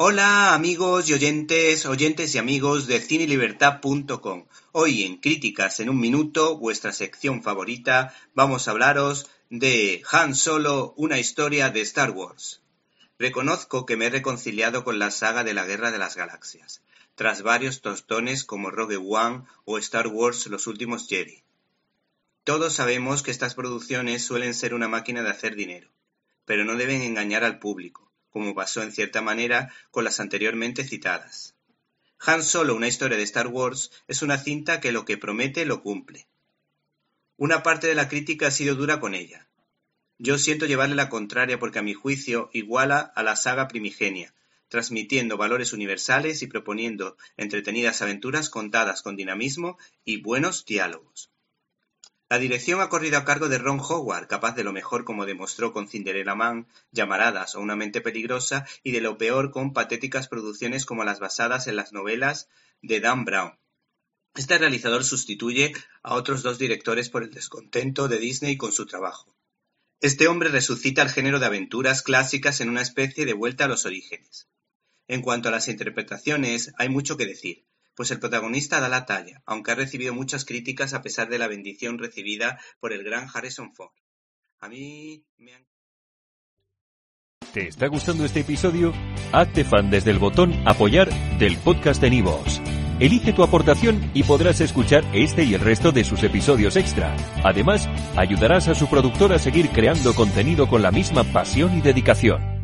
Hola amigos y oyentes, oyentes y amigos de cinelibertad.com. Hoy en Críticas en un Minuto, vuestra sección favorita, vamos a hablaros de Han Solo, una historia de Star Wars. Reconozco que me he reconciliado con la saga de la Guerra de las Galaxias, tras varios tostones como Rogue One o Star Wars Los Últimos Jedi. Todos sabemos que estas producciones suelen ser una máquina de hacer dinero, pero no deben engañar al público como pasó en cierta manera con las anteriormente citadas. Han Solo, una historia de Star Wars, es una cinta que lo que promete lo cumple. Una parte de la crítica ha sido dura con ella. Yo siento llevarle la contraria porque a mi juicio iguala a la saga primigenia, transmitiendo valores universales y proponiendo entretenidas aventuras contadas con dinamismo y buenos diálogos. La dirección ha corrido a cargo de Ron Howard, capaz de lo mejor como demostró con Cinderella Man, Llamaradas o Una mente peligrosa, y de lo peor con patéticas producciones como las basadas en las novelas de Dan Brown. Este realizador sustituye a otros dos directores por el descontento de Disney con su trabajo. Este hombre resucita el género de aventuras clásicas en una especie de vuelta a los orígenes. En cuanto a las interpretaciones, hay mucho que decir, pues el protagonista da la talla, aunque ha recibido muchas críticas a pesar de la bendición recibida por el gran Harrison Ford. A mí me han... ¿Te está gustando este episodio? Hazte fan desde el botón apoyar del podcast de Nivos. Elige tu aportación y podrás escuchar este y el resto de sus episodios extra. Además, ayudarás a su productor a seguir creando contenido con la misma pasión y dedicación.